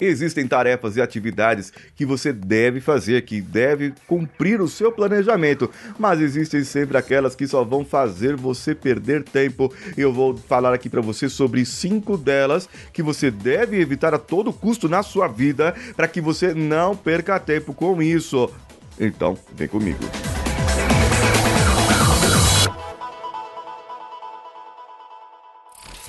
Existem tarefas e atividades que você deve fazer, que deve cumprir o seu planejamento, mas existem sempre aquelas que só vão fazer você perder tempo. Eu vou falar aqui para você sobre cinco delas que você deve evitar a todo custo na sua vida para que você não perca tempo com isso. Então, vem comigo.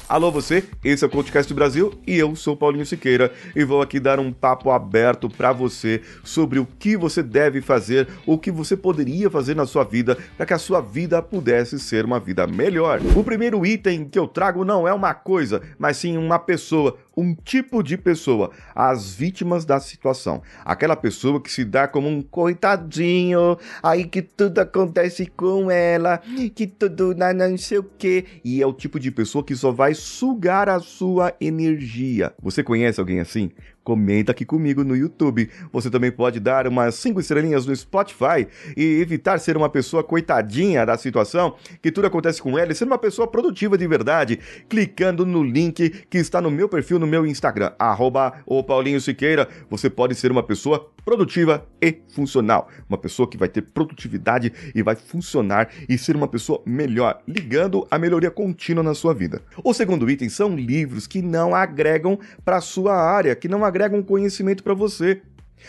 Alô você, esse é o Podcast Brasil e eu sou Paulinho Siqueira e vou aqui dar um papo aberto para você sobre o que você deve fazer, o que você poderia fazer na sua vida para que a sua vida pudesse ser uma vida melhor. O primeiro item que eu trago não é uma coisa, mas sim uma pessoa, um tipo de pessoa, as vítimas da situação. Aquela pessoa que se dá como um coitadinho, aí que tudo acontece com ela, que tudo não sei o que, e é o tipo de pessoa que só vai sugar a sua energia. Você conhece alguém assim? Comenta aqui comigo no YouTube. Você também pode dar umas 5 estrelinhas no Spotify e evitar ser uma pessoa coitadinha da situação, que tudo acontece com ela, e ser uma pessoa produtiva de verdade, clicando no link que está no meu perfil no meu Instagram, arroba o Paulinho Siqueira. Você pode ser uma pessoa produtiva e funcional. Uma pessoa que vai ter produtividade e vai funcionar e ser uma pessoa melhor, ligando a melhoria contínua na sua vida. O segundo item são livros que não agregam para sua área, que não agregam agregam conhecimento para você.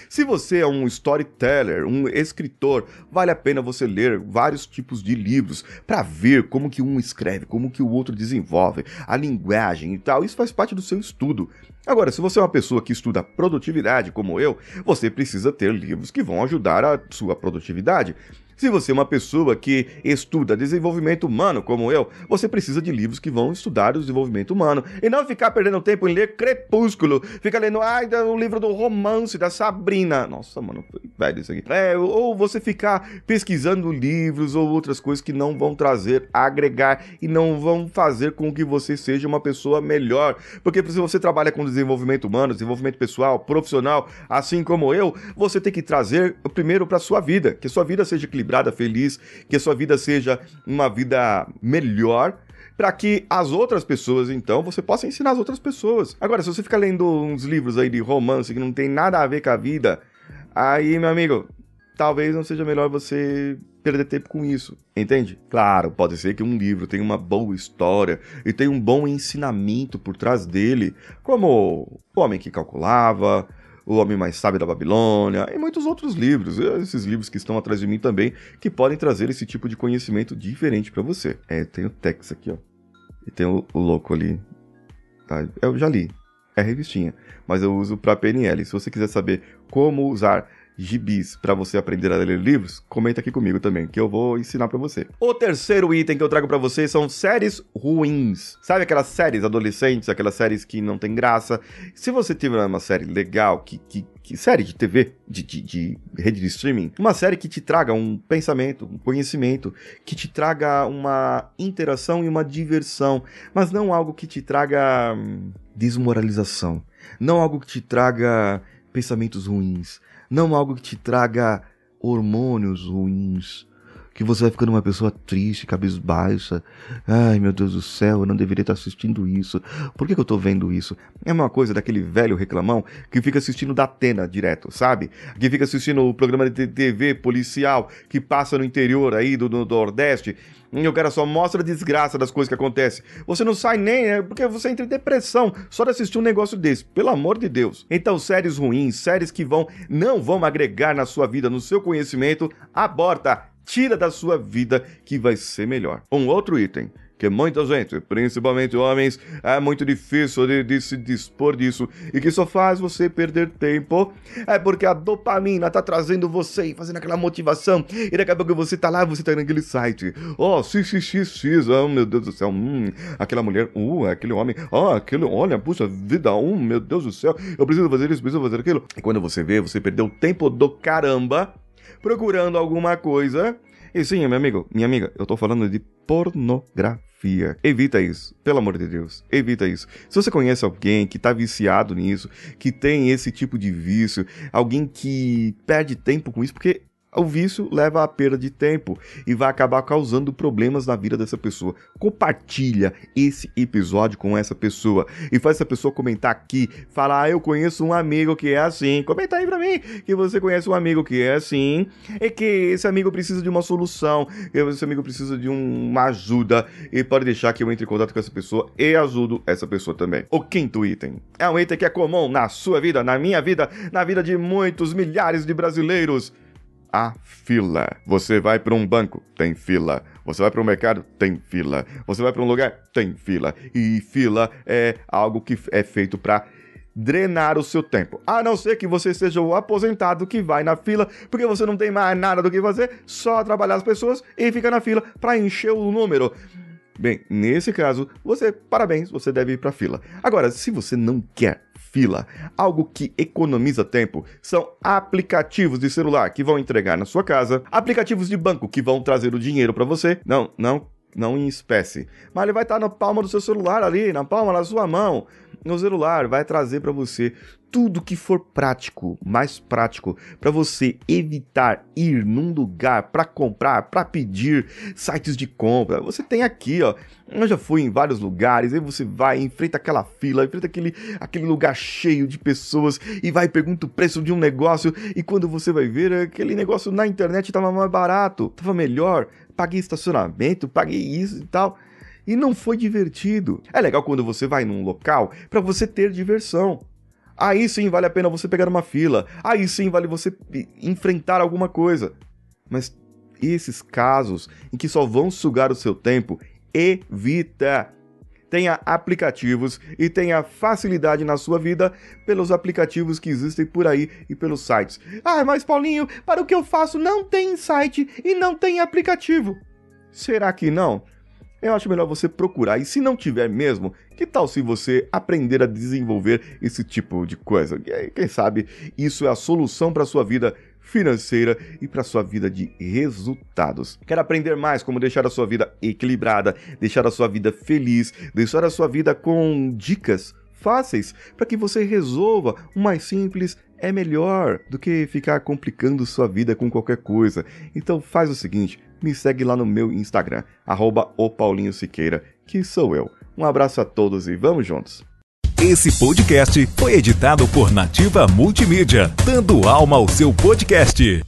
Se você é um storyteller, um escritor, vale a pena você ler vários tipos de livros para ver como que um escreve, como que o outro desenvolve, a linguagem e tal. Isso faz parte do seu estudo. Agora, se você é uma pessoa que estuda produtividade como eu, você precisa ter livros que vão ajudar a sua produtividade. Se você é uma pessoa que estuda desenvolvimento humano, como eu, você precisa de livros que vão estudar o desenvolvimento humano e não ficar perdendo tempo em ler Crepúsculo, fica lendo ai, o livro do romance da Sabrina. Nossa, mano, velho isso aqui. É, ou você ficar pesquisando livros ou outras coisas que não vão trazer, agregar e não vão fazer com que você seja uma pessoa melhor. Porque se você trabalha com desenvolvimento humano, desenvolvimento pessoal, profissional, assim como eu, você tem que trazer primeiro para sua vida, que sua vida seja equilibrada equilibrada, feliz, que a sua vida seja uma vida melhor para que as outras pessoas, então, você possa ensinar as outras pessoas. Agora, se você fica lendo uns livros aí de romance que não tem nada a ver com a vida, aí, meu amigo, talvez não seja melhor você perder tempo com isso, entende? Claro, pode ser que um livro tenha uma boa história e tenha um bom ensinamento por trás dele, como O Homem que Calculava, o Homem Mais Sábio da Babilônia e muitos outros livros, esses livros que estão atrás de mim também, que podem trazer esse tipo de conhecimento diferente para você. É, tem o Tex aqui, ó. E tem o, o Louco ali. Tá? Eu já li. É revistinha, mas eu uso para PNL. Se você quiser saber como usar gibis para você aprender a ler livros, comenta aqui comigo também, que eu vou ensinar para você. O terceiro item que eu trago para vocês são séries ruins. Sabe aquelas séries adolescentes, aquelas séries que não tem graça? Se você tiver uma série legal, que, que, que série de TV, de, de, de, rede de streaming, uma série que te traga um pensamento, um conhecimento, que te traga uma interação e uma diversão, mas não algo que te traga hum, desmoralização, não algo que te traga pensamentos ruins, não algo que te traga hormônios ruins, que você vai ficando uma pessoa triste, cabisbaixa. Ai, meu Deus do céu, eu não deveria estar assistindo isso. Por que, que eu estou vendo isso? É uma coisa daquele velho reclamão que fica assistindo da Atena direto, sabe? Que fica assistindo o programa de TV policial que passa no interior aí do, do Nordeste e o cara só mostra a desgraça das coisas que acontecem. Você não sai nem, é porque você entra em depressão só de assistir um negócio desse, pelo amor de Deus. Então, séries ruins, séries que vão não vão agregar na sua vida, no seu conhecimento, aborta, tira da sua vida que vai ser melhor. Um outro item que muita gente, principalmente homens, é muito difícil de, de, se dispor disso e que só faz você perder tempo é porque a dopamina tá trazendo você e fazendo aquela motivação e daqui a pouco você tá lá, você tá naquele site, oh, xxxx, oh meu Deus do céu, hum, aquela mulher, uh, aquele homem, oh, aquele, olha, puxa vida, um, meu Deus do céu, eu preciso fazer isso, preciso fazer aquilo. E quando você vê, você perdeu tempo do caramba procurando alguma coisa e sim, meu amigo, minha amiga, eu tô falando de pornografia. Evita isso, pelo amor de Deus, evita isso. Se você conhece alguém que tá viciado nisso, que tem esse tipo de vício, alguém que perde tempo com isso, porque O vício leva à perda de tempo e vai acabar causando problemas na vida dessa pessoa. Compartilha esse episódio com essa pessoa e faz essa pessoa comentar aqui, falar: ah, eu conheço um amigo que é assim. Comenta aí pra mim que você conhece um amigo que é assim e que esse amigo precisa de uma solução, esse amigo precisa de um, uma ajuda e pode deixar que eu entre em contato com essa pessoa e ajudo essa pessoa também. O quinto item é um item que é comum na sua vida, na minha vida, na vida de muitos milhares de brasileiros a fila. Você vai para um banco, tem fila. Você vai para um mercado, tem fila. Você vai para um lugar, tem fila. E fila é algo que é feito para drenar o seu tempo. A não ser que você seja o aposentado que vai na fila porque você não tem mais nada do que fazer, só trabalhar as pessoas e fica na fila para encher o número. Bem, nesse caso, você, parabéns, você deve ir para fila. Agora, se você não quer fila. Algo que economiza tempo são aplicativos de celular que vão entregar na sua casa, aplicativos de banco que vão trazer o dinheiro para você. Não, não, não em espécie, mas ele vai estar na palma do seu celular ali, na palma da sua mão. No celular vai trazer para você tudo que for prático, mais prático, para você evitar ir num lugar para comprar, para pedir sites de compra. Você tem aqui, ó. Eu já fui em vários lugares, aí você vai, enfrenta aquela fila, enfrenta aquele, aquele lugar cheio de pessoas e vai pergunta o preço de um negócio e quando você vai ver aquele negócio na internet estava mais barato, estava melhor, paguei estacionamento, paguei isso e tal. E não foi divertido. É legal quando você vai num local para você ter diversão. Aí sim vale a pena você pegar uma fila. Aí sim vale você enfrentar alguma coisa. Mas esses casos em que só vão sugar o seu tempo, evita. Tenha aplicativos e tenha facilidade na sua vida pelos aplicativos que existem por aí e pelos sites. Ah, mas Paulinho, para o que eu faço não tem site e não tem aplicativo. Será que não? Eu acho melhor você procurar. E se não tiver mesmo, que tal se você aprender a desenvolver esse tipo de coisa? Quem sabe isso é a solução para sua vida financeira e para sua vida de resultados. Quer aprender mais como deixar a sua vida equilibrada, deixar a sua vida feliz, deixar a sua vida com dicas fáceis para que você resolva o mais simples é melhor do que ficar complicando sua vida com qualquer coisa. Então faz o seguinte, me segue lá no meu Instagram, arroba Siqueira, que sou eu. Um abraço a todos e vamos juntos! Esse podcast foi editado por Nativa Multimídia, dando alma ao seu podcast.